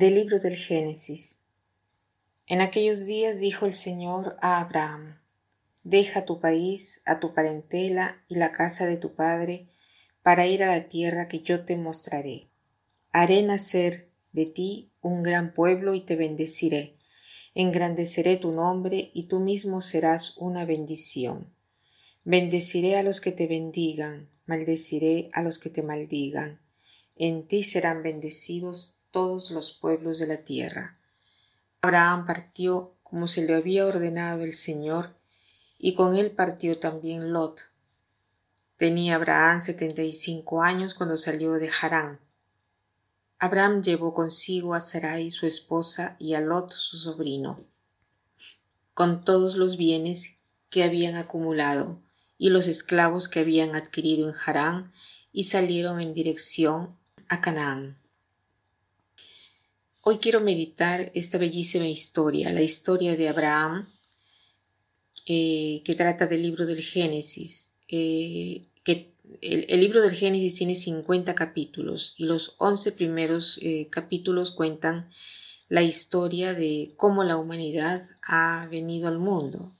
Del libro del Génesis. En aquellos días dijo el Señor a Abraham, Deja tu país, a tu parentela y la casa de tu padre, para ir a la tierra que yo te mostraré. Haré nacer de ti un gran pueblo y te bendeciré. Engrandeceré tu nombre y tú mismo serás una bendición. Bendeciré a los que te bendigan, maldeciré a los que te maldigan. En ti serán bendecidos todos los pueblos de la tierra. Abraham partió como se le había ordenado el Señor, y con él partió también Lot. Tenía Abraham setenta y cinco años cuando salió de Harán. Abraham llevó consigo a Sarai su esposa y a Lot su sobrino, con todos los bienes que habían acumulado y los esclavos que habían adquirido en Harán, y salieron en dirección a Canaán. Hoy quiero meditar esta bellísima historia, la historia de Abraham, eh, que trata del libro del Génesis. Eh, que el, libro del Génesis tiene 50 capítulos y los 11 primeros eh, capítulos cuentan la historia de cómo la humanidad ha venido al mundo.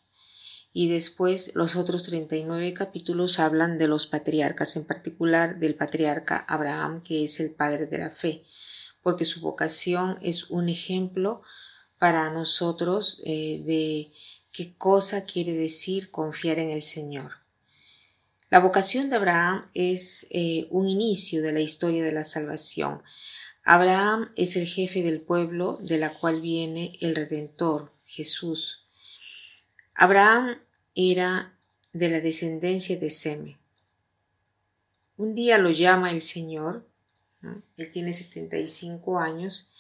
Y después los otros 39 capítulos hablan de los patriarcas, en particular del patriarca Abraham, que es el padre de la fe porque su vocación es un ejemplo para nosotros eh, de qué cosa quiere decir confiar en el Señor. La vocación de Abraham es eh, un inicio de la historia de la salvación. Abraham es el jefe del pueblo de la cual viene el Redentor, Jesús. Abraham era de la descendencia de Seme. Un día lo llama el Señor él tiene 75 años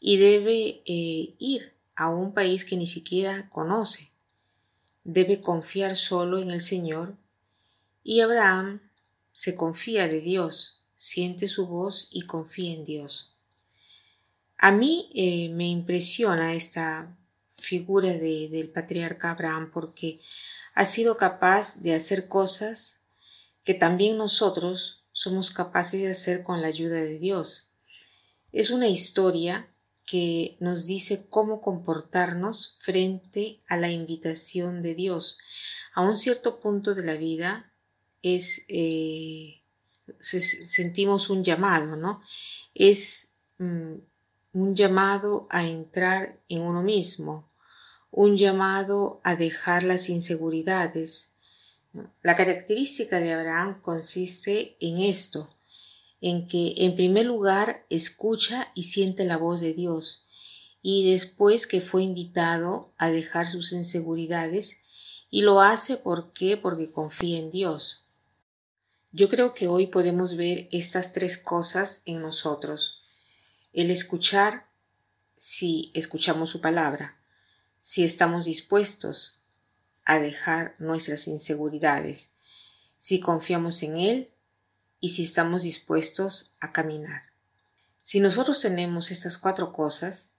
y debe eh, ir a un país que ni siquiera conoce. Debe confiar solo en el Señor y Abraham se confía de Dios, siente su voz y confía en Dios. A mí eh, me impresiona esta figura del patriarca Abraham porque ha sido capaz de hacer cosas que también nosotros somos capaces de hacer con la ayuda de Dios. Es una historia que nos dice cómo comportarnos frente a la invitación de Dios. A un cierto punto de la vida es eh, sentimos un llamado, ¿no? Es mm, un llamado a entrar en uno mismo, un llamado a dejar las inseguridades, la característica de Abraham consiste en esto, en que en primer lugar escucha y siente la voz de Dios, y después que fue invitado a dejar sus inseguridades, y lo hace ¿por qué? porque confía en Dios. Yo creo que hoy podemos ver estas tres cosas en nosotros. El escuchar si escuchamos su palabra, si estamos dispuestos a dejar nuestras inseguridades, si confiamos en Él y si estamos dispuestos a caminar. Si nosotros tenemos estas cuatro cosas,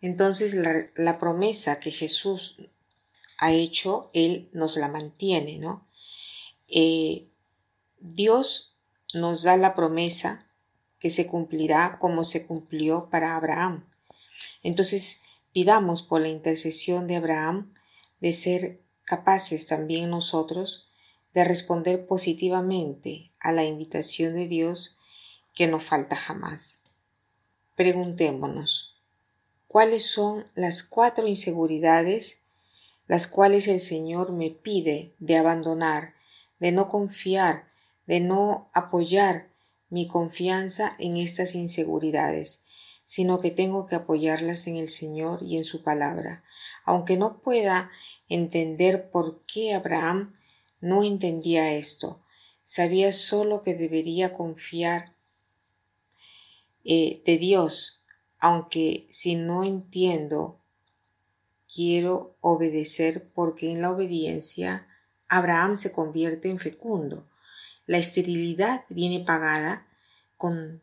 entonces la, promesa que Jesús ha hecho, Él nos la mantiene, ¿no? Eh, Dios nos da la promesa que se cumplirá como se cumplió para Abraham. Entonces, pidamos por la intercesión de Abraham de ser capaces también nosotros de responder positivamente a la invitación de Dios que no falta jamás. Preguntémonos, ¿cuáles son las cuatro inseguridades las cuales el Señor me pide de abandonar, de no confiar, de no apoyar mi confianza en estas inseguridades, sino que tengo que apoyarlas en el Señor y en su palabra, aunque no pueda entender por qué Abraham no entendía esto. Sabía solo que debería confiar eh, de Dios, aunque si no entiendo, quiero obedecer porque en la obediencia Abraham se convierte en fecundo. La esterilidad viene pagada con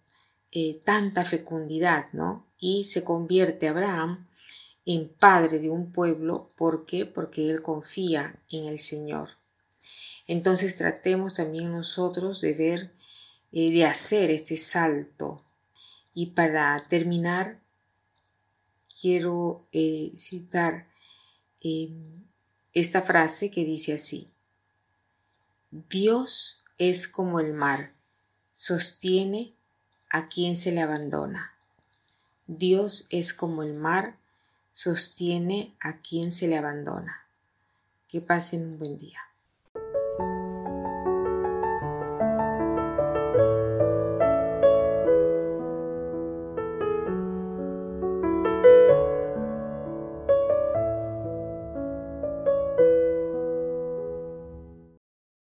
eh, tanta fecundidad, ¿no? Y se convierte Abraham en padre de un pueblo. ¿Por qué? Porque él confía en el Señor. Entonces tratemos también nosotros de ver, eh, de hacer este salto. Y para terminar, quiero eh, citar em, esta frase que dice así, Dios es como el mar, sostiene a quien se le abandona. Dios es como el mar, sostiene a quien se le abandona. Que pasen un buen día.